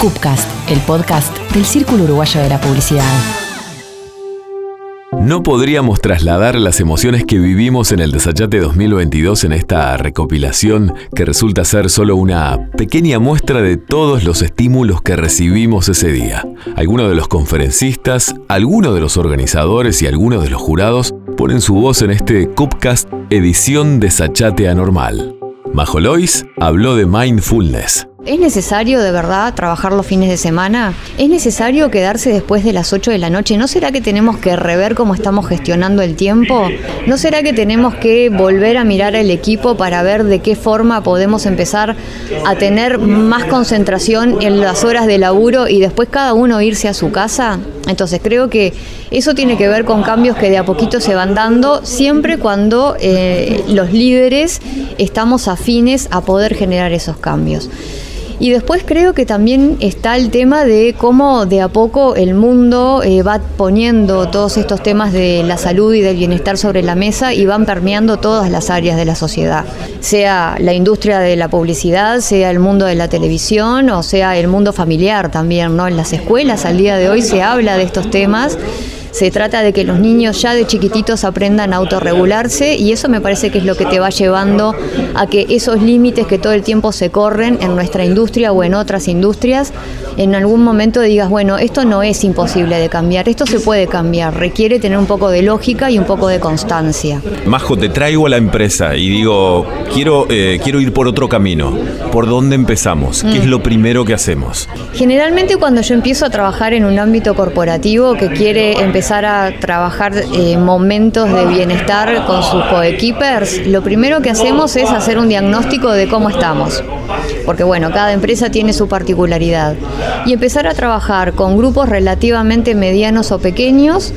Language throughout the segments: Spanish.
Cupcast, el podcast del Círculo Uruguayo de la Publicidad. No podríamos trasladar las emociones que vivimos en el Desayate 2022 en esta recopilación que resulta ser solo una pequeña muestra de todos los estímulos que recibimos ese día. Algunos de los conferencistas, algunos de los organizadores y algunos de los jurados ponen su voz en este Cupcast edición Desachate Anormal. Majolois habló de mindfulness, ¿Es necesario de verdad trabajar los fines de semana? ¿Es necesario quedarse después de las 8 de la noche? ¿No será que tenemos que rever cómo estamos gestionando el tiempo? ¿No será que tenemos que volver a mirar el equipo para ver de qué forma podemos empezar a tener más concentración en las horas de laburo y después cada uno irse a su casa? Entonces creo que eso tiene que ver con cambios que de a poquito se van dando, siempre cuando eh, los líderes estamos afines a poder generar esos cambios. Y después creo que también está el tema de cómo de a poco el mundo eh, va poniendo todos estos temas de la salud y del bienestar sobre la mesa y van permeando todas las áreas de la sociedad, sea la industria de la publicidad, sea el mundo de la televisión o sea el mundo familiar también, ¿no? En las escuelas al día de hoy se habla de estos temas se trata de que los niños ya de chiquititos aprendan a autorregularse y eso me parece que es lo que te va llevando a que esos límites que todo el tiempo se corren en nuestra industria o en otras industrias, en algún momento digas, bueno, esto no es imposible de cambiar, esto se puede cambiar, requiere tener un poco de lógica y un poco de constancia. Majo, te traigo a la empresa y digo, quiero, eh, quiero ir por otro camino. ¿Por dónde empezamos? ¿Qué es mm. lo primero que hacemos? Generalmente cuando yo empiezo a trabajar en un ámbito corporativo que quiere empezar empezar a trabajar eh, momentos de bienestar con sus coequippers, lo primero que hacemos es hacer un diagnóstico de cómo estamos. Porque bueno, cada empresa tiene su particularidad. Y empezar a trabajar con grupos relativamente medianos o pequeños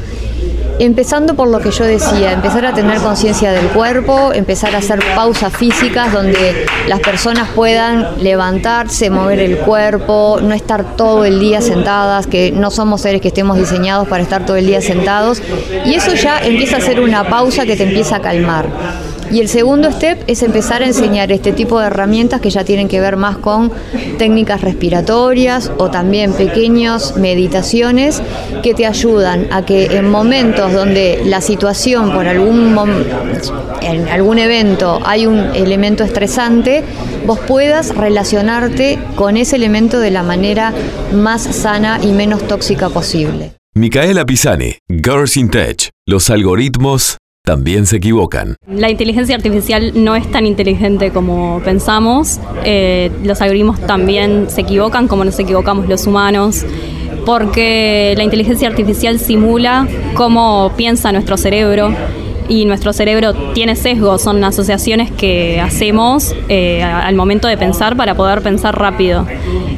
Empezando por lo que yo decía, empezar a tener conciencia del cuerpo, empezar a hacer pausas físicas donde las personas puedan levantarse, mover el cuerpo, no estar todo el día sentadas, que no somos seres que estemos diseñados para estar todo el día sentados. Y eso ya empieza a ser una pausa que te empieza a calmar. Y el segundo step es empezar a enseñar este tipo de herramientas que ya tienen que ver más con técnicas respiratorias o también pequeñas meditaciones que te ayudan a que en momentos donde la situación por algún en algún evento hay un elemento estresante, vos puedas relacionarte con ese elemento de la manera más sana y menos tóxica posible. Micaela Pisani, Girls in Tech, los algoritmos también se equivocan. La inteligencia artificial no es tan inteligente como pensamos. Eh, los algoritmos también se equivocan como nos equivocamos los humanos, porque la inteligencia artificial simula cómo piensa nuestro cerebro y nuestro cerebro tiene sesgos, son asociaciones que hacemos eh, al momento de pensar para poder pensar rápido.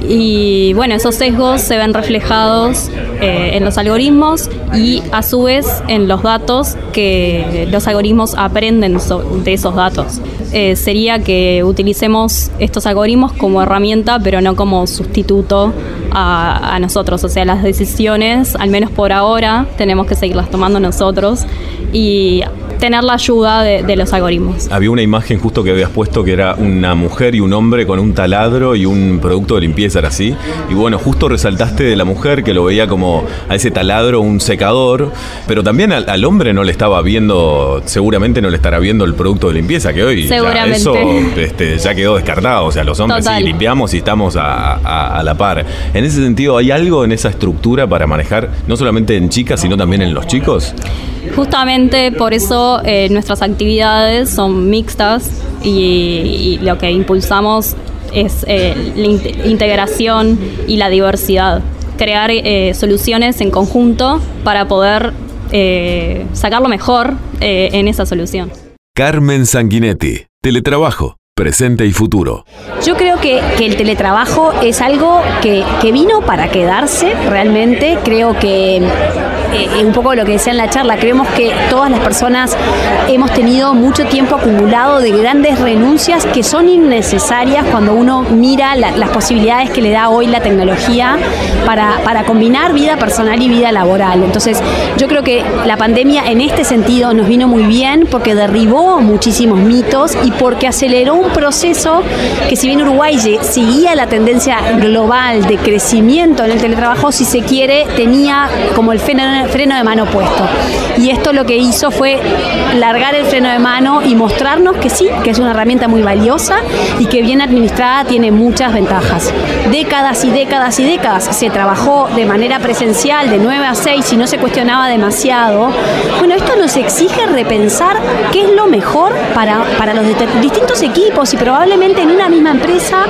Y bueno, esos sesgos se ven reflejados eh, en los algoritmos y a su vez en los datos que los algoritmos aprenden de esos datos. Eh, sería que utilicemos estos algoritmos como herramienta, pero no como sustituto a, a, nosotros. O sea, las decisiones, al menos por ahora, tenemos que seguirlas tomando nosotros y tener la ayuda de, los algoritmos. Había una imagen justo que habías puesto que era una mujer y un hombre con un taladro y un producto de limpieza, era así. Y bueno, justo resaltaste de la mujer que lo veía como a ese taladro un secador, pero también al, hombre no le estaba viendo, seguramente no le estará viendo el producto de limpieza que hoy ya eso este, ya quedó descartado. O sea, los hombres sí limpiamos y estamos a, a la par. En ese sentido, ¿hay algo en esa estructura para manejar no solamente en chicas, sino también en los chicos? Justamente por eso eh, nuestras actividades son mixtas y, lo que impulsamos es eh, la integración y la diversidad. Crear eh, soluciones en conjunto para poder sacar lo mejor en esa solución. Carmen Sanguinetti, Teletrabajo, presente y futuro. Yo creo que, el teletrabajo es algo que, que vino para quedarse realmente. Creo que eh, un poco lo que decía en la charla, creemos que todas las personas hemos tenido mucho tiempo acumulado de grandes renuncias que son innecesarias cuando uno mira las posibilidades que le da hoy la tecnología para, para combinar vida personal y vida laboral. Entonces, yo creo que la pandemia en este sentido nos vino muy bien porque derribó muchísimos mitos y porque aceleró un proceso que si bien Uruguay seguía la tendencia global de crecimiento en el teletrabajo, si se quiere, tenía como el freno, de mano puesto. Y esto lo que hizo fue largar el freno de mano y mostrarnos que sí, que es una herramienta muy valiosa y que bien administrada tiene muchas ventajas. Décadas y décadas y décadas se trabajó de manera presencial de 9 a 6 y no se cuestionaba demasiado. Bueno, esto nos exige repensar qué es lo mejor para, para los distintos equipos y probablemente en una misma empresa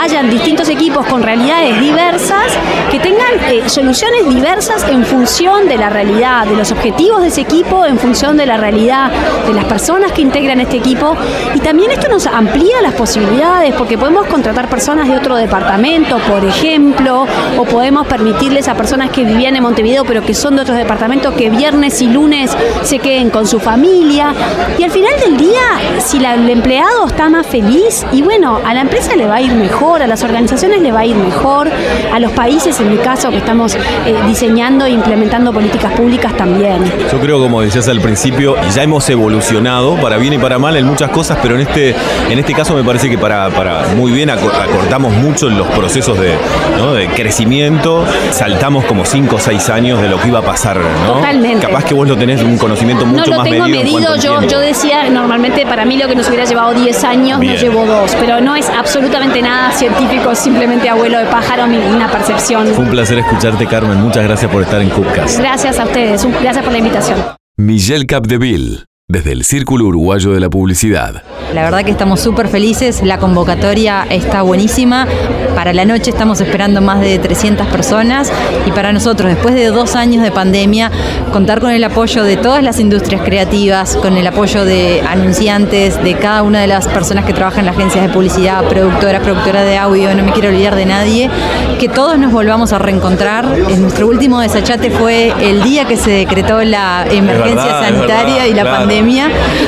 hayan distintos equipos con realidades diversas que tengan eh, soluciones diversas en función de la realidad, de los objetivos de ese equipo, en función de la realidad de las personas que integran este equipo. Y también esto nos amplía las posibilidades porque podemos contratar personas de otro departamento, por ejemplo, o podemos permitirles a personas que vivían en Montevideo pero que son de otros departamentos que viernes y lunes se queden con su familia. Y al final del día, si el empleado está más feliz, y bueno, a la empresa le va a ir mejor, a las organizaciones le va a ir mejor, a los países, en mi caso, que estamos eh, diseñando e implementando políticas públicas también. Yo creo, como decías al principio, ya hemos evolucionado para bien y para mal en muchas cosas, pero en este, en este caso me parece que para, para muy bien acortamos mucho los procesos de, de crecimiento, saltamos como 5 o 6 años de lo que iba a pasar. ¿no? Totalmente. Capaz que vos lo tenés un conocimiento mucho no más lo tengo medido. Yo, yo decía, normalmente para mí lo que nos hubiera llevado 10 años nos llevó 2, pero no es absolutamente nada científico, simplemente abuelo de pájaro, una percepción. Fue un placer escucharte, Carmen. Muchas gracias por estar en Cupcast. Gracias a ustedes. Gracias por la invitación. Michelle Capdeville desde el Círculo Uruguayo de la Publicidad. La verdad que estamos súper felices, la convocatoria está buenísima. Para la noche estamos esperando más de 300 personas y para nosotros, después de dos años de pandemia, contar con el apoyo de todas las industrias creativas, con el apoyo de anunciantes, de cada una de las personas que trabajan en las agencias de publicidad, productoras, productoras de audio, no me quiero olvidar de nadie, que todos nos volvamos a reencontrar. Nuestro último desachate fue el día que se decretó la emergencia sanitaria y la pandemia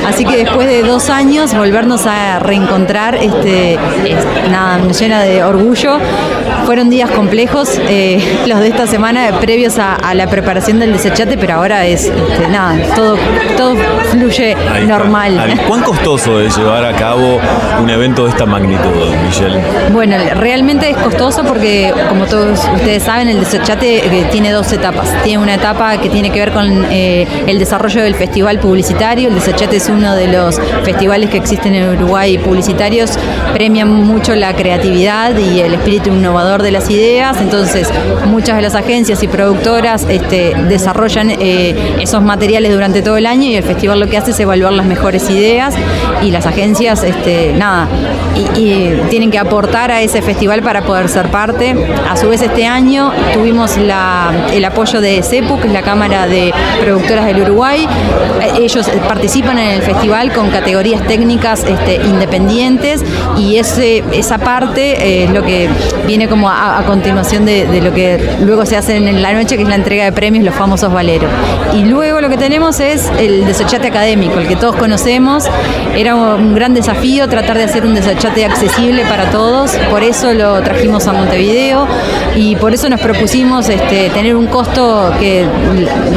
Así que después de dos años volvernos a reencontrar, este, nada, me llena de orgullo. Fueron días complejos eh, los de esta semana previos a, la preparación del desechate, pero ahora es este, nada, todo, todo fluye normal. ¿Cuán costoso es llevar a cabo un evento de esta magnitud, Michelle? Bueno, realmente es costoso porque, como todos ustedes saben, el desechate eh, tiene dos etapas. Tiene una etapa que tiene que ver con eh, el desarrollo del festival publicitario el Desachate es uno de los festivales que existen en Uruguay publicitarios, premian mucho la creatividad y el espíritu innovador de las ideas, entonces muchas de las agencias y productoras este, desarrollan eh, esos materiales durante todo el año y el festival lo que hace es evaluar las mejores ideas y las agencias, este, nada, y, tienen que aportar a ese festival para poder ser parte. A su vez este año tuvimos el apoyo de CEPU, que es la Cámara de Productoras del Uruguay. Ellos participan en el festival con categorías técnicas este, independientes y ese, esa parte eh, es lo que viene como a, continuación de, lo que luego se hace en la noche, que es la entrega de premios, los famosos valeros. Y luego lo que tenemos es el desechate académico, el que todos conocemos. Era un gran desafío tratar de hacer un desechate accesible para todos, por eso lo trajimos a Montevideo y por eso nos propusimos este, tener un costo que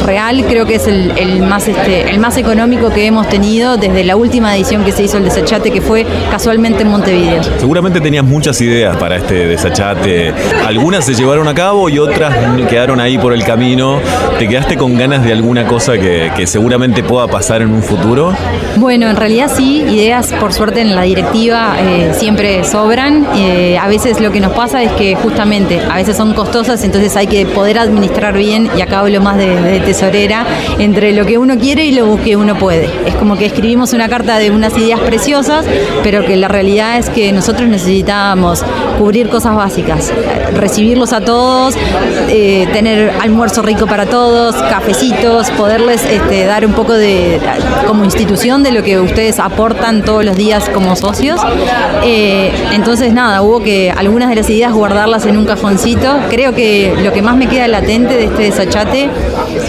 real creo que es el, el más, este, el más económico que hemos tenido desde la última edición que se hizo el desachate, que fue casualmente en Montevideo. Seguramente tenías muchas ideas para este desachate. Algunas se llevaron a cabo y otras quedaron ahí por el camino. ¿Te quedaste con ganas de alguna cosa que, seguramente pueda pasar en un futuro? Bueno, en realidad sí, ideas por suerte en la directiva eh, siempre sobran. Eh, a veces lo que nos pasa es que justamente a veces son costosas, entonces hay que poder administrar bien, y acá hablo más de, de tesorera, entre lo que uno quiere y lo que uno puede. Es como que escribimos una carta de unas ideas preciosas, pero que la realidad es que nosotros necesitábamos cubrir cosas básicas, recibirlos a todos, eh, tener almuerzo rico para todos, cafecitos, poderles este, dar un poco de, como institución de lo que ustedes aportan todos los días como socios. Eh, entonces, nada, hubo que algunas de las ideas guardarlas en un cajoncito. Creo que lo que más me queda latente de este desachate,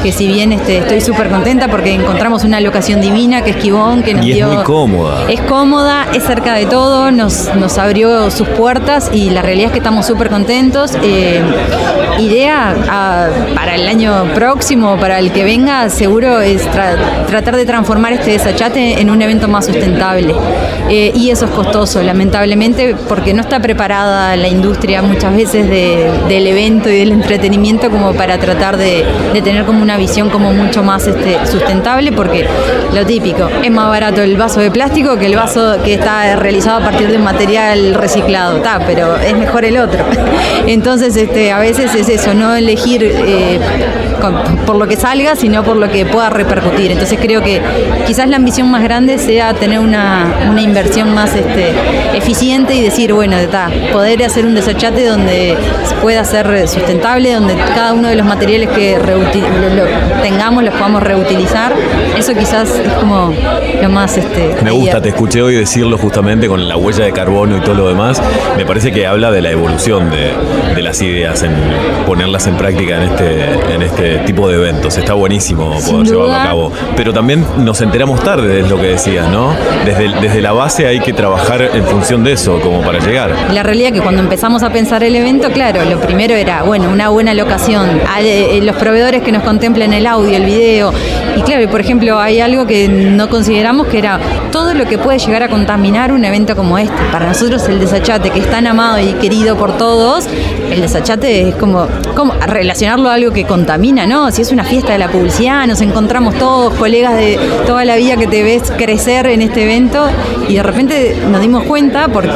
que si bien este, estoy súper contenta porque encontramos una locación divina que es Quibón, que nos Y es dio... muy cómoda. Es cómoda, es cerca de todo, nos, nos abrió sus puertas y la realidad es que estamos súper contentos. Eh, idea ah, para el año próximo, para el que venga, seguro es tra- tratar de transformar este desachate en un evento más sustentable. Eh, y eso es costoso, lamentablemente, porque no está preparada la industria muchas veces de- del evento y del entretenimiento como para tratar de, de tener como una visión como mucho más este, sustentable, porque lo típico, es más barato el vaso de plástico que el vaso que está realizado a partir de un material reciclado, pero es mejor el otro. Entonces, este, a veces es eso, no elegir eh, por lo que salga, sino por lo que pueda repercutir. Entonces creo que quizás la ambición más grande sea tener una, una inversión más este, eficiente y decir, bueno, está, poder hacer un desachate donde pueda ser sustentable, donde cada uno de los materiales que lo- tengamos los podamos reutilizar. Eso quizás es como lo más... Este, Me gusta, te escuché hoy decirlo justamente con la huella de carbono y todo lo demás. Me parece que habla de la evolución de, de las ideas, en ponerlas en práctica en este, en este tipo de eventos. Está buenísimo poder llevarlo a cabo. Pero también nos enteramos tarde, es lo que decías, ¿no? Desde, desde la base hay que trabajar en función de eso, como para llegar. La realidad es que cuando empezamos a pensar el evento, claro, lo primero era, bueno, una buena locación, a- eh, los proveedores que nos contemplen el audio, el video. Y claro, por ejemplo, hay algo que no consideramos que era todo lo que puede llegar a contaminar un evento como este. Para nosotros el desachate, que es tan amado y querido por todos, el desachate es como, como relacionarlo a algo que contamina, ¿no? Si es una fiesta de la publicidad, nos encontramos todos, colegas de toda la vida que te ves crecer en este evento y de repente nos dimos cuenta porque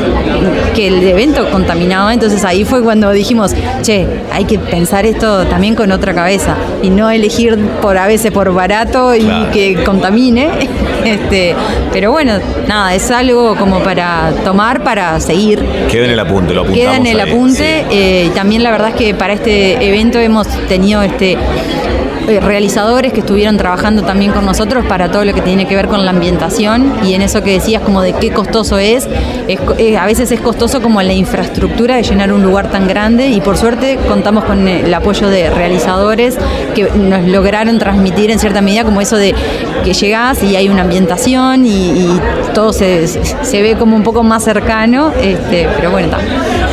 que el evento contaminaba, entonces ahí fue cuando dijimos, che, hay que pensar esto también con otra cabeza y no elegir por a veces por barato y Claro. que contamine. Este, pero bueno, nada, es algo como para tomar para seguir Queda en el apunte, lo apuntamos. Queda en el ahí, apunte. sí. eh, y también la verdad es que para este evento hemos tenido este eh, realizadores que estuvieron trabajando también con nosotros para todo lo que tiene que ver con la ambientación y en eso que decías como de qué costoso es, es co- eh, a veces es costoso como la infraestructura de llenar un lugar tan grande y por suerte contamos con el apoyo de realizadores que nos lograron transmitir en cierta medida como eso de que llegás y hay una ambientación y, y todo se, se ve como un poco más cercano, este, pero bueno, está.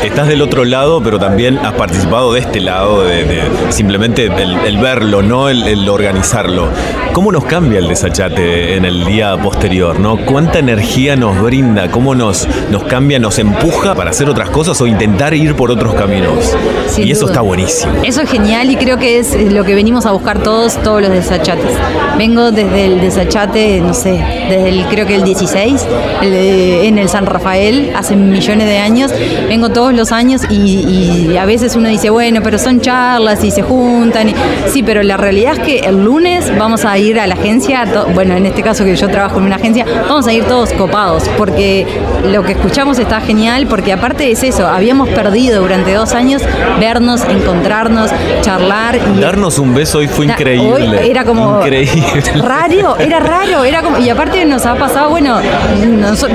Estás del otro lado, pero también has participado de este lado, de, de simplemente el, el verlo, no el, el organizarlo. ¿Cómo nos cambia el desachate en el día posterior? ¿no? ¿Cuánta energía nos brinda? ¿Cómo nos, nos cambia, nos empuja para hacer otras cosas o intentar ir por otros caminos? Sin y eso está buenísimo. Eso es genial y creo que es lo que venimos a buscar todos, todos los desachates. Vengo desde el desachate, no sé, desde el creo que el 16, el de- en el San Rafael, hace millones de años. Vengo todos los años y, y a veces uno dice, bueno, pero son charlas y se juntan. y- sí, pero la realidad es que el lunes vamos a ir a la agencia, to- bueno, en este caso que yo trabajo en una agencia, vamos a ir todos copados, porque lo que escuchamos está genial, porque aparte es eso, habíamos perdido durante dos años vernos, encontrarnos, charlar y Darnos un beso hoy fue increíble. hoy era como Increíble. raro, era raro, era como y aparte nos ha pasado, bueno,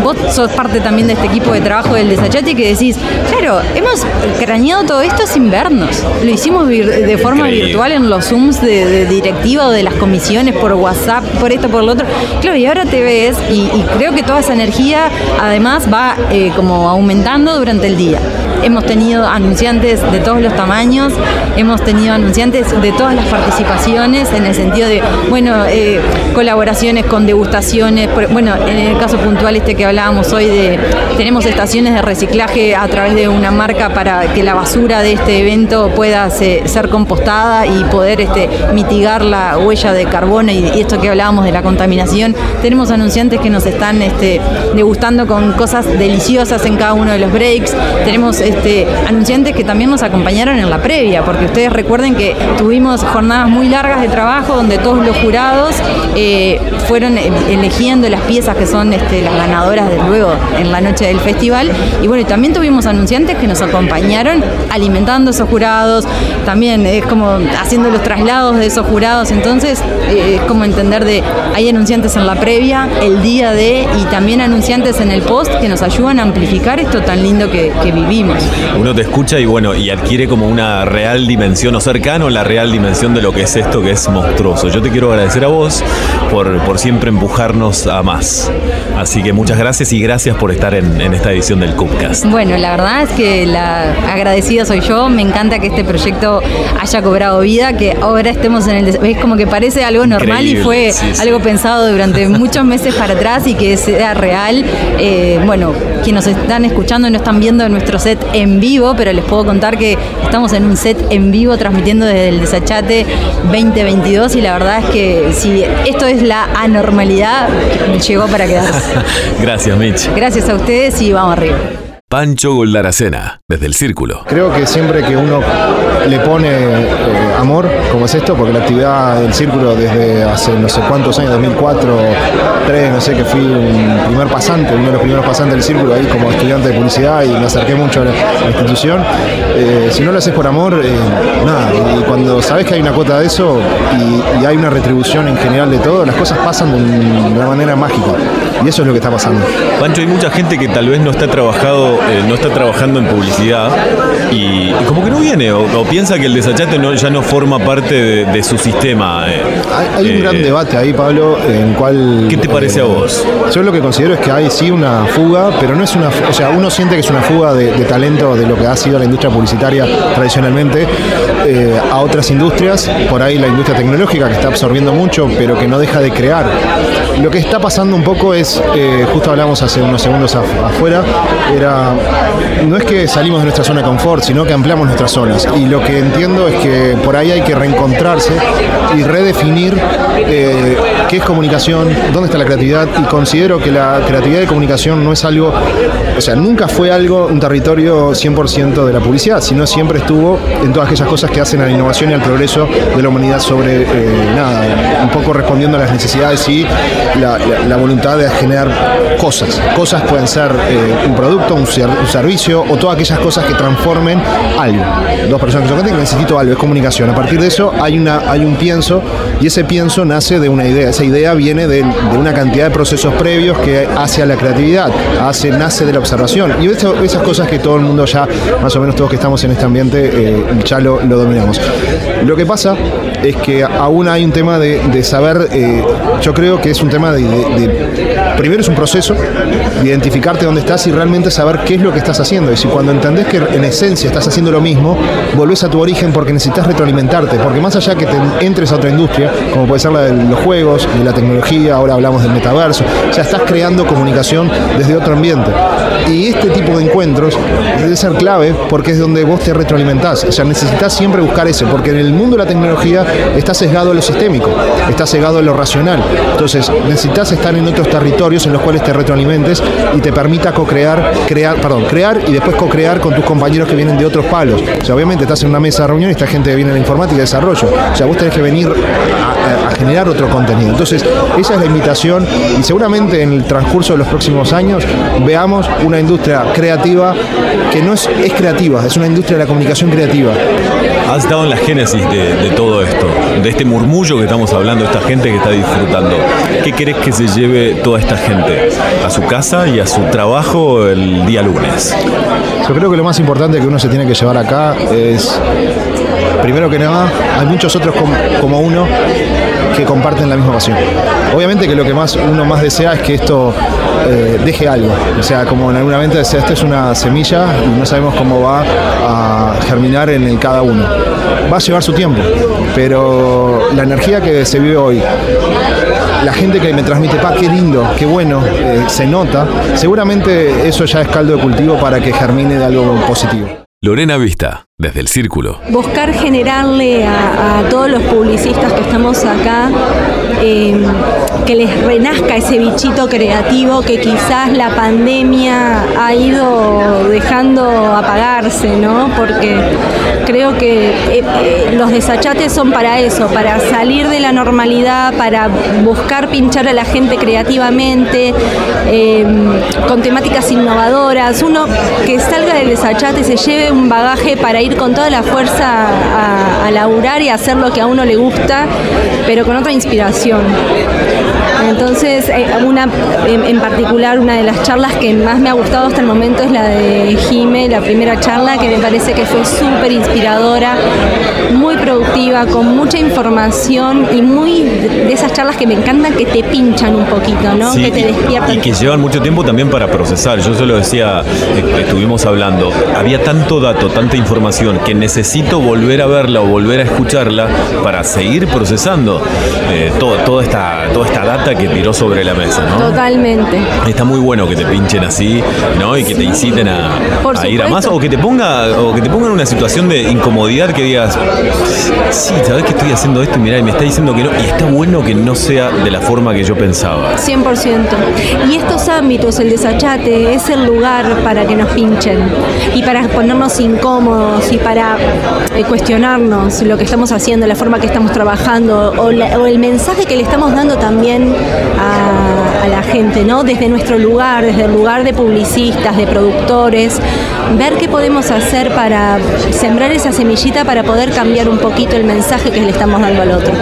vos sos parte también de este equipo de trabajo del desachate que decís, claro, hemos craneado todo esto sin vernos. Lo hicimos vir- de forma Increíble. virtual en los Zooms de, de directiva o de las comisiones por WhatsApp, por esto, por lo otro. Claro, y ahora te ves y, y creo que toda esa energía además va eh, como aumentando durante el día. Hemos tenido anunciantes de todos los tamaños, hemos tenido anunciantes de todas las participaciones, en el sentido de, bueno, eh, colaboraciones con degustaciones. bueno, en el caso puntual este que hablábamos hoy de, tenemos estaciones de reciclaje a través de una marca para que la basura de este evento pueda se- ser compostada y poder este, mitigar la huella de carbono y, y esto que hablábamos de la contaminación. Tenemos anunciantes que nos están este, degustando con cosas deliciosas en cada uno de los breaks. Tenemos este, anunciantes que también nos acompañaron en la previa, porque ustedes recuerden que tuvimos jornadas muy largas de trabajo donde todos los jurados eh, fueron eh, eligiendo las piezas que son este, las ganadoras de luego en la noche del festival. Y bueno, también tuvimos anunciantes que nos acompañaron alimentando esos jurados, también es como haciendo los traslados de esos jurados. Entonces, eh, es como entender de, hay anunciantes en la previa, el día de, y también anunciantes en el post que nos ayudan a amplificar esto tan lindo que vivimos. Uno te escucha y bueno, y adquiere como una real dimensión o cercano la real dimensión de lo que es esto que es monstruoso. Yo te quiero agradecer a vos por, por siempre empujarnos a más. Así que muchas gracias y gracias por estar en, en esta edición del Cupcast. Bueno, la verdad es que la agradecida soy yo. Me encanta que este proyecto haya cobrado vida, que ahora estemos en el... Es como que parece algo normal y fue sí, sí. algo pensado durante muchos meses para atrás y que sea real. Eh, bueno, quienes nos están escuchando no están viendo nuestro set en vivo, pero les puedo contar que estamos en un set en vivo transmitiendo desde el Desachate 2022 y la verdad es que si esto es la anormalidad, llegó para quedarse. Gracias, Mitch. Gracias a ustedes y vamos arriba. Pancho Goldaracena, desde el Círculo. Creo que siempre que uno le pone eh, amor, como es esto, porque la actividad del círculo desde hace no sé cuántos años, 2004, 3, no sé, que fui un primer pasante, uno de los primeros pasantes del círculo ahí como estudiante de publicidad y me acerqué mucho a la, a la institución. Eh, si no lo haces por amor, eh, nada, y cuando sabes que hay una cuota de eso y, y hay una retribución en general de todo, las cosas pasan de una manera mágica. Y eso es lo que está pasando. Pancho, hay mucha gente que tal vez no está trabajado, eh, no está trabajando en publicidad y, y como que no viene o, o piensa que el desachate no, ya no forma parte de, de su sistema. eh. Hay, hay un Eh, gran debate ahí, Pablo, en cual... ¿Qué te parece a vos? Yo lo que considero es que hay sí una fuga, pero no es una... O sea, uno siente que es una fuga de, de talento de lo que ha sido la industria publicitaria tradicionalmente eh, a otras industrias, por ahí la industria tecnológica que está absorbiendo mucho, pero que no deja de crear. Lo que está pasando un poco es, eh, justo hablamos hace unos segundos af- afuera, era... No es que salimos de nuestra zona de confort, sino que ampliamos nuestras zonas. Y lo que entiendo es que por ahí hay que reencontrarse y redefinir eh, qué es comunicación, dónde está la creatividad y considero que la creatividad de comunicación no es algo, o sea, nunca fue algo, un territorio 100% de la publicidad, sino siempre estuvo en todas aquellas cosas que hacen a la innovación y al progreso de la humanidad sobre, eh, nada, un poco respondiendo a las necesidades y la, voluntad de generar cosas. Cosas pueden ser eh, un producto, un, ser- un servicio o todas aquellas cosas que transformen algo. Dos personas que se encuentran que necesito algo, es comunicación. A partir de eso hay, una, hay un pienso y ese pienso nace de una idea. Esa idea viene de, una cantidad de procesos previos que hace a la creatividad, hace, nace de la observación. Y esas cosas que todo el mundo ya, más o menos todos que estamos en este ambiente, eh, ya lo dominamos. Lo que pasa es que aún hay un tema de, de saber, eh, yo creo que es un tema de, de- primero es un proceso identificarte dónde estás y realmente saber qué es lo que estás haciendo. Y si cuando entendés que en esencia estás haciendo lo mismo, volvés a tu origen porque necesitas retroalimentarte, porque más allá que te entres a otra industria, como puede ser la de los juegos, de la tecnología, ahora hablamos del metaverso, ya estás creando comunicación desde otro ambiente. Y este tipo de encuentros debe ser clave porque es donde vos te retroalimentás. O sea, necesitas siempre buscar ese, porque en el mundo de la tecnología está sesgado a lo sistémico, está sesgado a lo racional. Entonces, necesitas estar en otros territorios en los cuales te retroalimentes y te permita co-crear, crear, perdón, crear y después co-crear con tus compañeros que vienen de otros palos. O sea, obviamente estás en una mesa de reunión y esta gente viene de la informática y desarrollo. O sea, vos tenés que venir a, a- a generar otro contenido. Entonces, esa es la invitación y seguramente en el transcurso de los próximos años veamos una industria creativa que no es, es creativa, es una industria de la comunicación creativa. Has estado en la génesis de, todo esto, de este murmullo que estamos hablando, esta gente que está disfrutando. ¿Qué querés que se lleve toda esta gente a su casa y a su trabajo el día lunes? Yo creo que lo más importante que uno se tiene que llevar acá es, primero que nada, hay muchos otros com- como uno que comparten la misma pasión. Obviamente que lo que más uno más desea es que esto eh, deje algo. O sea, como en alguna mente decía, esto es una semilla y no sabemos cómo va a germinar en cada uno. Va a llevar su tiempo, pero la energía que se vive hoy, la gente que me transmite, pa, qué lindo, qué bueno, eh, se nota, seguramente eso ya es caldo de cultivo para que germine de algo positivo. Lorena Vista, desde el Círculo. buscar generarle a, todos los publicistas que estamos acá eh, que les renazca ese bichito creativo que quizás la pandemia ha ido dejando apagarse, ¿no? Porque creo que eh, eh, los desachates son para eso, para salir de la normalidad, para buscar pinchar a la gente creativamente, eh, con temáticas innovadoras. Uno que salga del desachate se lleve un bagaje para ir con toda la fuerza a, laburar y hacer lo que a uno le gusta, pero con otra inspiración. Entonces, eh, una en particular, una de las charlas que más me ha gustado hasta el momento es la de Jime, la primera charla, que me parece que fue súper inspiradora, muy productiva, con mucha información y muy de esas charlas que me encantan que te pinchan un poquito, ¿no? Sí, que te despiertan. Y que llevan mucho tiempo también para procesar. Yo se lo decía, eh, estuvimos hablando, había tanto dato, tanta información, que necesito volver a verla o volver a escucharla para seguir procesando eh, todo- toda, esta, toda esta data que tiró sobre la mesa, ¿no? Totalmente. Está muy bueno que te pinchen así, ¿no? Y que te inciten a, ir a más o que te ponga o que te pongan en una situación de incomodidad que digas, sí, sabes que estoy haciendo esto y mirá, y me está diciendo que no y está bueno que no sea de la forma que yo pensaba. 100%. Y estos ámbitos, el desachate, es el lugar para que nos pinchen y para ponernos incómodos y para eh, cuestionarnos lo que estamos haciendo, la forma que estamos trabajando o, la- o el mensaje que le estamos dando también a, a la gente, ¿no? Desde nuestro lugar, desde el lugar de publicistas, de productores, ver qué podemos hacer para sembrar esa semillita para poder cambiar un poquito el mensaje que le estamos dando al otro.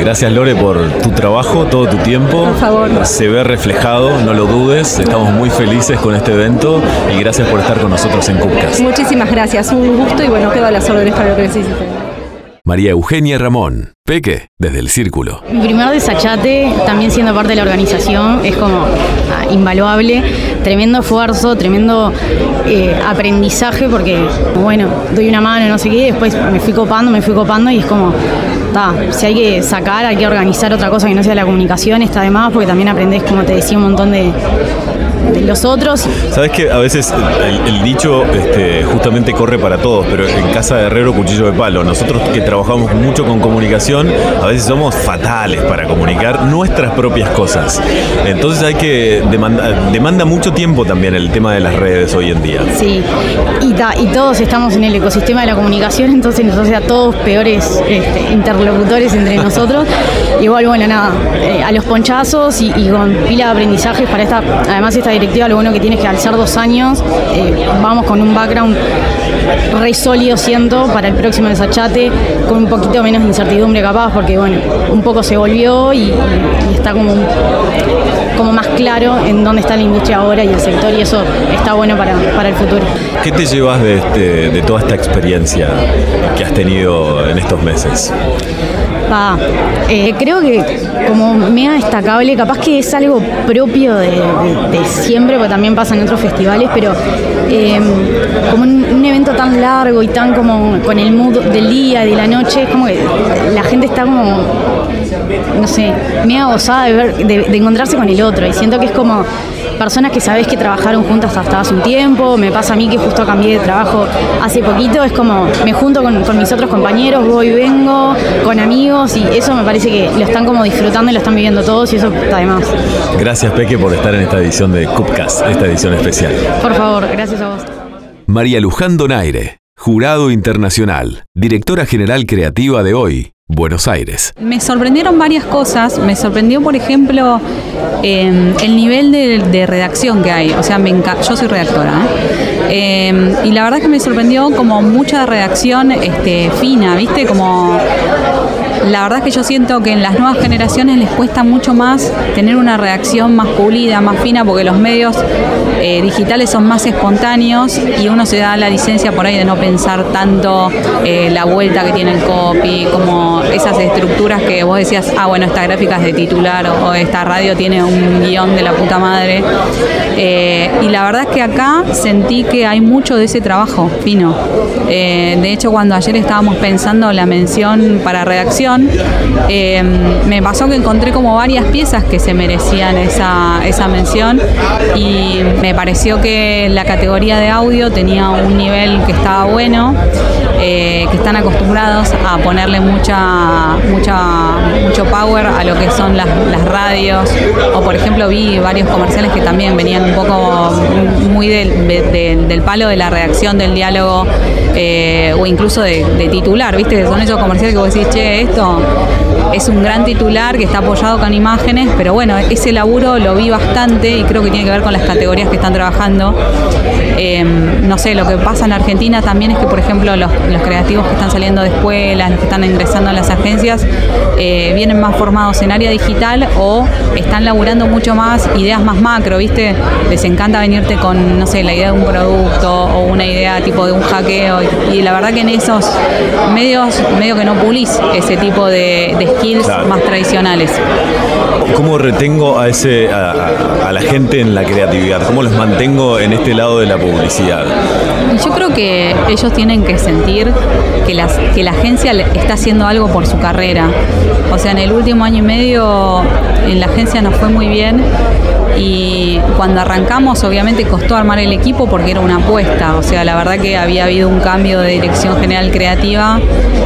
Gracias Lore por tu trabajo, todo tu tiempo. Por favor. Se ve reflejado, no lo dudes. Estamos muy felices con este evento y gracias por estar con nosotros en Cupcast. Muchísimas gracias, un gusto y bueno, quedo a las órdenes para lo que necesiten. María Eugenia Ramón, Peque, desde el Círculo. Mi primer desachate, también siendo parte de la organización, es como ah, invaluable. Tremendo esfuerzo, tremendo eh, aprendizaje, porque, bueno, doy una mano, no sé qué, después me fui copando, me fui copando y es como, ta, si hay que sacar, hay que organizar otra cosa que no sea la comunicación, está de más, porque también aprendés, como te decía, un montón de, de los otros. Sabes que a veces el, el dicho este, justamente corre para todos, pero en casa de herrero cuchillo de palo. Nosotros que trabajamos mucho con comunicación, a veces somos fatales para comunicar nuestras propias cosas. Entonces hay que demanda, demanda mucho tiempo también el tema de las redes hoy en día. Sí, y, ta- y todos estamos en el ecosistema de la comunicación, entonces nos hace a todos peores este, interlocutores entre nosotros. Igual, bueno, nada, eh, a los ponchazos y, y con pila de aprendizajes para esta, además esta lo bueno que tiene es que al ser dos años, eh, vamos con un background re sólido siento para el próximo desachate, con un poquito menos de incertidumbre capaz, porque bueno, un poco se volvió y, está como como más claro en dónde está la industria ahora y el sector y eso está bueno para, para el futuro. ¿Qué te llevas de, este- de toda esta experiencia que has tenido en estos meses? Eh, creo que como mega destacable, capaz que es algo propio de, siempre, porque también pasa en otros festivales, pero eh, como un, evento tan largo y tan como con el mood del día de la noche, es como que la gente está como, no sé, mega gozada de, ver, de, de encontrarse con el otro. Y siento que es como personas que sabes que trabajaron juntas hasta hace un tiempo, me pasa a mí que justo cambié de trabajo hace poquito, es como me junto con, con mis otros compañeros, voy y vengo, con amigos y eso me parece que lo están como disfrutando y lo están viviendo todos y eso está de más. Gracias Peque por estar en esta edición de Cupcast, esta edición especial. Por favor, gracias a vos. María Luján Donaire, Jurado Internacional, Directora General Creativa de Hoy, Buenos Aires. Me sorprendieron varias cosas. Me sorprendió, por ejemplo, eh, el nivel de, redacción que hay. O sea, me yo soy redactora. ¿eh? Eh, y la verdad que me sorprendió como mucha redacción este, fina, ¿viste? Como la verdad es que yo siento que en las nuevas generaciones les cuesta mucho más tener una redacción más pulida, más fina, porque los medios eh, digitales son más espontáneos y uno se da la licencia por ahí de no pensar tanto eh, la vuelta que tiene el copy, como esas estructuras que vos decías, ah, bueno, esta gráfica es de titular o, esta radio tiene un guion de la puta madre. Eh, y la verdad es que acá sentí que hay mucho de ese trabajo fino. De hecho, cuando ayer estábamos pensando la mención para redacción, eh, me pasó que encontré como varias piezas que se merecían esa, esa mención y me pareció que la categoría de audio tenía un nivel que estaba bueno, eh, que están acostumbrados a ponerle mucha, mucha, mucho power a lo que son las, las radios, o por ejemplo vi varios comerciales que también venían un poco muy del, de- de- del palo de la redacción del diálogo eh, o incluso de, titular, ¿viste? Son esos comerciales que vos decís, che, esto Song. Es un gran titular que está apoyado con imágenes, pero bueno, ese laburo lo vi bastante y creo que tiene que ver con las categorías que están trabajando. Em, no sé, lo que pasa en Argentina también es que, por ejemplo, los, creativos que están saliendo de escuelas, los que están ingresando a las agencias, eh, vienen más formados en área digital o están laburando mucho más ideas más macro, ¿viste? Les encanta venirte con, no sé, la idea de un producto o una idea tipo de un hackeo y, la verdad que en esos medios medio que no pulís ese tipo de, skills más tradicionales. ¿Cómo retengo a ese a, la gente en la creatividad? ¿Cómo los mantengo en este lado de la publicidad? Yo creo que ellos tienen que sentir que, las, que la agencia está haciendo algo por su carrera. O sea, en el último año y medio en la agencia nos fue muy bien y cuando arrancamos obviamente costó armar el equipo porque era una apuesta, o sea, la verdad que había habido un cambio de dirección general creativa,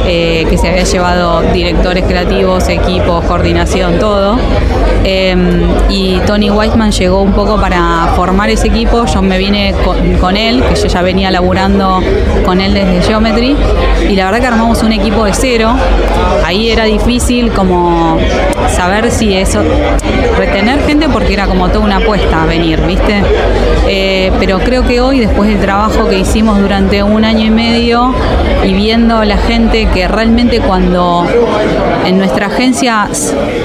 eh, que se había llevado directores creativos, equipos, coordinación, todo. Em, y Tony Weisman llegó un poco para formar ese equipo, yo me vine con, él, que yo ya venía laburando con él desde Geometry, y la verdad que armamos un equipo de cero, ahí era difícil como saber si eso, retener gente porque era como toda una apuesta a venir, ¿viste? Eh, pero creo que hoy, después del trabajo que hicimos durante un año y medio y viendo la gente que realmente cuando en nuestra agencia,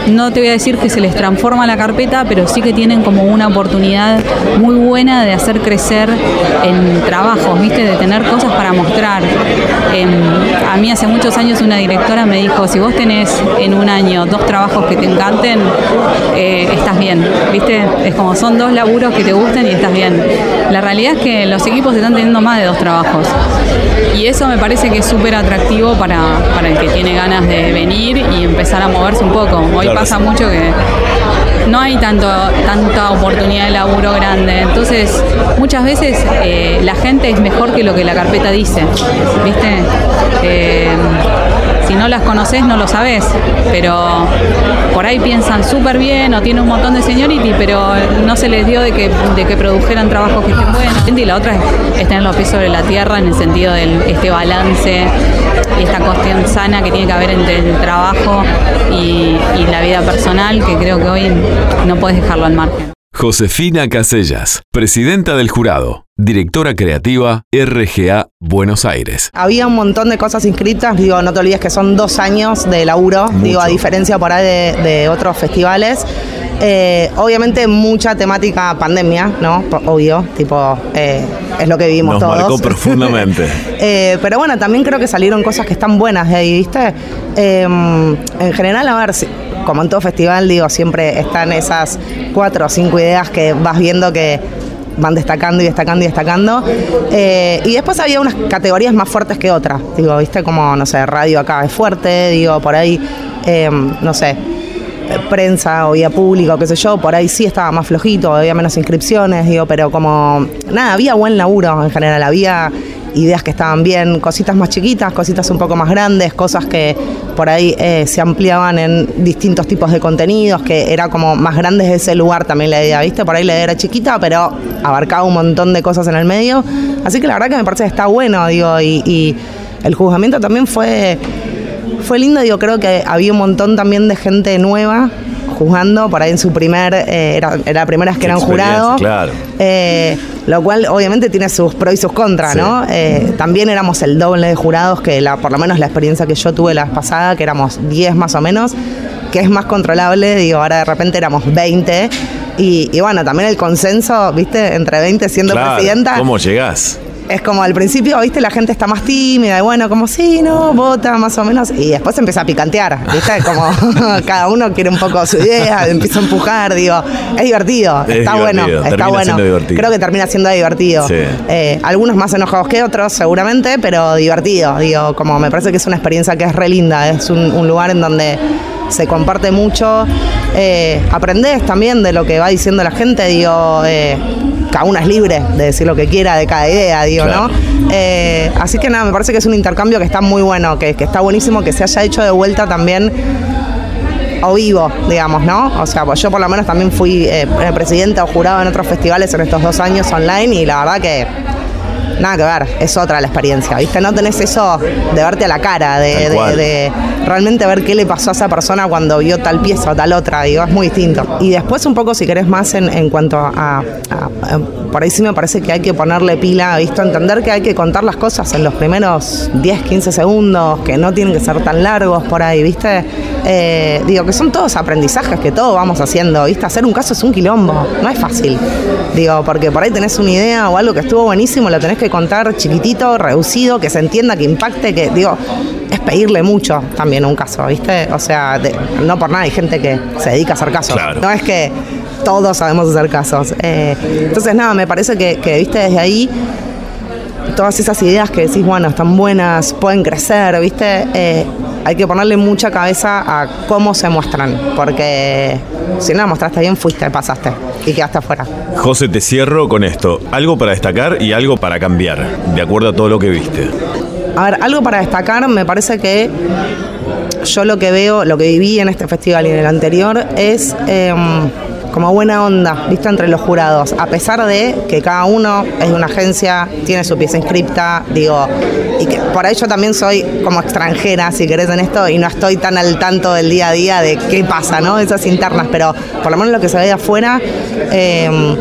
no te voy a decir que se les transforma la carpeta, pero sí que tienen como una oportunidad muy buena de hacer crecer en trabajos, ¿viste? De tener cosas para mostrar. Em, a mí hace muchos años una directora me dijo, si vos tenés en un año dos trabajos que te encanten, eh, estás bien, ¿viste? Es como son dos laburos que te gusten y estás bien. La realidad es que los equipos están teniendo más de dos trabajos. Y eso me parece que es súper atractivo para, para el que tiene ganas de venir y empezar a moverse un poco. Hoy pasa mucho que no hay tanto, tanta oportunidad de laburo grande. Entonces, muchas veces eh, la gente es mejor que lo que la carpeta dice. ¿Viste? Eh, si no las conoces no lo sabes, pero por ahí piensan súper bien o tienen un montón de seniority, pero no se les dio de que, de que produjeran trabajos que estén buenos. Y la otra es, tener los pies sobre la tierra en el sentido de este balance y esta cuestión sana que tiene que haber entre el trabajo y, y la vida personal, que creo que hoy no puedes dejarlo al margen. Josefina Casellas, presidenta del jurado, directora creativa RGA Buenos Aires. Había un montón de cosas inscritas, digo, no te olvides que son dos años de laburo, digo, a diferencia por ahí de, otros festivales. Eh, obviamente mucha temática pandemia, ¿no? Obvio, tipo, eh, es lo que vivimos Nos todos. marcó profundamente. Eh, pero bueno, también creo que salieron cosas que están buenas de ahí, ¿viste? en general, a ver, si, como en todo festival, digo, siempre están esas cuatro o cinco ideas que vas viendo que van destacando y destacando y destacando. Eh, y después había unas categorías más fuertes que otras. Digo, viste como, no sé, radio acá es fuerte, digo, por ahí, em, no sé, prensa o vía público, qué sé yo, por ahí sí estaba más flojito, había menos inscripciones, digo, pero como, nada, había buen laburo en general, había ideas que estaban bien, cositas más chiquitas, cositas un poco más grandes, cosas que por ahí eh, se ampliaban en distintos tipos de contenidos, que era como más grandes de ese lugar también la idea, ¿viste? Por ahí la idea era chiquita, pero abarcaba un montón de cosas en el medio. Así que la verdad que me parece que está bueno, digo, y, el juzgamiento también fue, fue lindo, digo, creo que había un montón también de gente nueva juzgando, por ahí en su primer, eh, era, era, la primera vez que eran jurados. Claro. Eh, lo cual obviamente tiene sus pros y sus contras, ¿no? Eh, también éramos el doble de jurados que la, por lo menos la experiencia que yo tuve la vez pasada, que éramos 10 más o menos, que es más controlable, digo, ahora de repente éramos 20. Y, bueno, también el consenso, ¿viste? Entre 20 siendo presidenta. ¿Cómo llegás? Es como al principio, viste, la gente está más tímida y bueno, como sí, no, vota más o menos. Y después empieza a picantear, viste, como cada uno quiere un poco su idea, empieza a empujar, digo, es divertido, está bueno, está bueno. Creo que termina siendo divertido. Eh, algunos más enojados que otros, seguramente, pero divertido, digo, como me parece que es una experiencia que es re linda, es un, lugar en donde se comparte mucho, eh, aprendes también de lo que va diciendo la gente, digo, eh, cada uno es libre de decir lo que quiera de cada idea, digo, ¿no? Eh, así que nada, me parece que es un intercambio que está muy bueno, que, está buenísimo que se haya hecho de vuelta también o vivo, digamos, ¿no? O sea, pues yo por lo menos también fui eh, presidenta o jurado en otros festivales en estos dos años online y la verdad que nada que ver, es otra la experiencia, ¿viste? No tenés eso de verte a la cara, de, de- realmente ver qué le pasó a esa persona cuando vio tal pieza o tal otra, digo, es muy distinto. Y después un poco, si querés más en, en cuanto a, a- a- Por ahí sí me parece que hay que ponerle pila, ¿viste? Entender que hay que contar las cosas en los primeros 10, 15 segundos, que no tienen que ser tan largos por ahí, ¿viste? Eh, digo, que son todos aprendizajes que todos vamos haciendo, ¿viste? Hacer un caso es un quilombo, no es fácil. Digo, porque por ahí tenés una idea o algo que estuvo buenísimo, lo tenés que contar chiquitito, reducido, que se entienda, que impacte, que, digo, es pedirle mucho también un caso, ¿viste? O sea, de- no por nada hay gente que se dedica a hacer casos. Claro. No es que todos sabemos hacer casos. Eh, entonces, nada, me parece que, que, viste, desde ahí todas esas ideas que decís, bueno, están buenas, pueden crecer, ¿viste? Eh, hay que ponerle mucha cabeza a cómo se muestran, porque si no la mostraste bien, fuiste, pasaste y quedaste afuera. José, te cierro con esto. Algo para destacar y algo para cambiar, de acuerdo a todo lo que viste. A ver, algo para destacar, me parece que yo lo que veo, lo que viví en este festival y en el anterior es em, como buena onda, vista entre los jurados, a pesar de que cada uno es de una agencia, tiene su pieza inscripta, digo, y que por ahí yo también soy como extranjera, si querés, en esto, y no estoy tan al tanto del día a día de qué pasa, ¿no? Esas internas, pero por lo menos lo que se ve de afuera. em,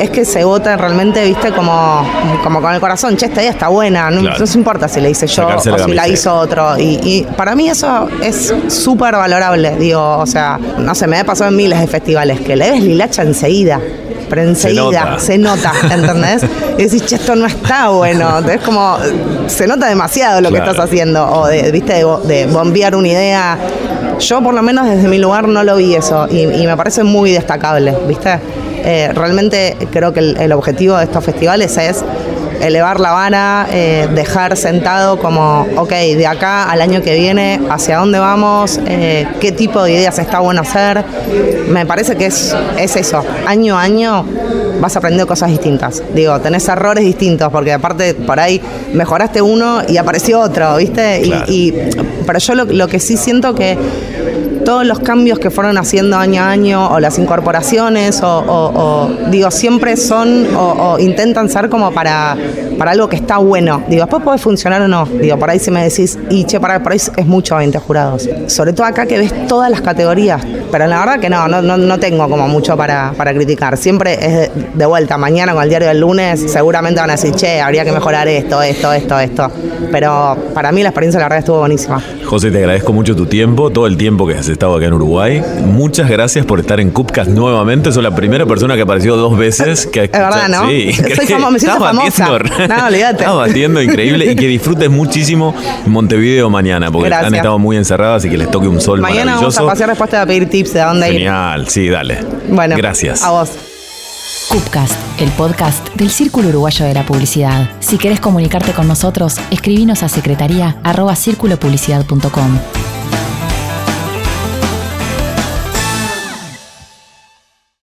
es que se vota realmente, viste, como, como con el corazón, che, esta idea está buena, no, Claro. no se importa si la hice yo la o si la camiseta. hizo otro. Y, y para mí eso es súper valorable, digo, o sea, no sé, me ha pasado en miles de festivales que le ves lilacha enseguida. Pero enseguida nota. se nota, ¿entendés? Y decís, che, esto no está bueno. Es como, se nota demasiado lo Claro. que estás haciendo. O de, viste, de, bo- de bombear una idea. Yo, por lo menos desde mi lugar, no lo vi eso. Y, y me parece muy destacable, ¿viste? Eh, realmente creo que el, el objetivo de estos festivales es elevar la vara, eh, dejar sentado como, ok, de acá al año que viene, hacia dónde vamos, eh, qué tipo de ideas está bueno hacer. Me parece que es, es eso, año a año vas aprendiendo cosas distintas. Digo, tenés errores distintos, porque aparte por ahí mejoraste uno y apareció otro, ¿viste? Y-. Y, pero yo lo, lo que sí siento que todos los cambios que fueron haciendo año a año, o las incorporaciones, o, o- o, digo, siempre son o, o intentan ser como para, para algo que está bueno. Digo, después puede funcionar o no. Digo, por ahí si me decís, y che, para, por ahí es mucho 20 jurados. Sobre todo acá que ves todas las categorías. Pero la verdad que no, no, no, no tengo como mucho para, para criticar. Siempre es de, de vuelta. Mañana con el diario del lunes seguramente van a decir, che, habría que mejorar esto, esto, esto, esto. Pero para mí la experiencia la verdad estuvo buenísima. José, te agradezco mucho tu tiempo, todo el tiempo que has estado acá en Uruguay. Muchas gracias por estar en Cupcast nuevamente. Sos la primera persona que apareció dos veces. Que Es verdad, ¿no? Sí, Soy famo- me siento famosa. No, olvídate. Estás batiendo increíble y que disfrutes muchísimo Montevideo mañana, porque Gracias. han estado muy encerradas y que les toque un sol Mañana vamos maravilloso. a pasear después te a pedir tips de dónde ir. Genial, sí, dale. Bueno, Gracias. A vos. Cupcast, el podcast del Círculo Uruguayo de la Publicidad. Si querés comunicarte con nosotros, escribinos a secretaría arroba círculopublicidad.com.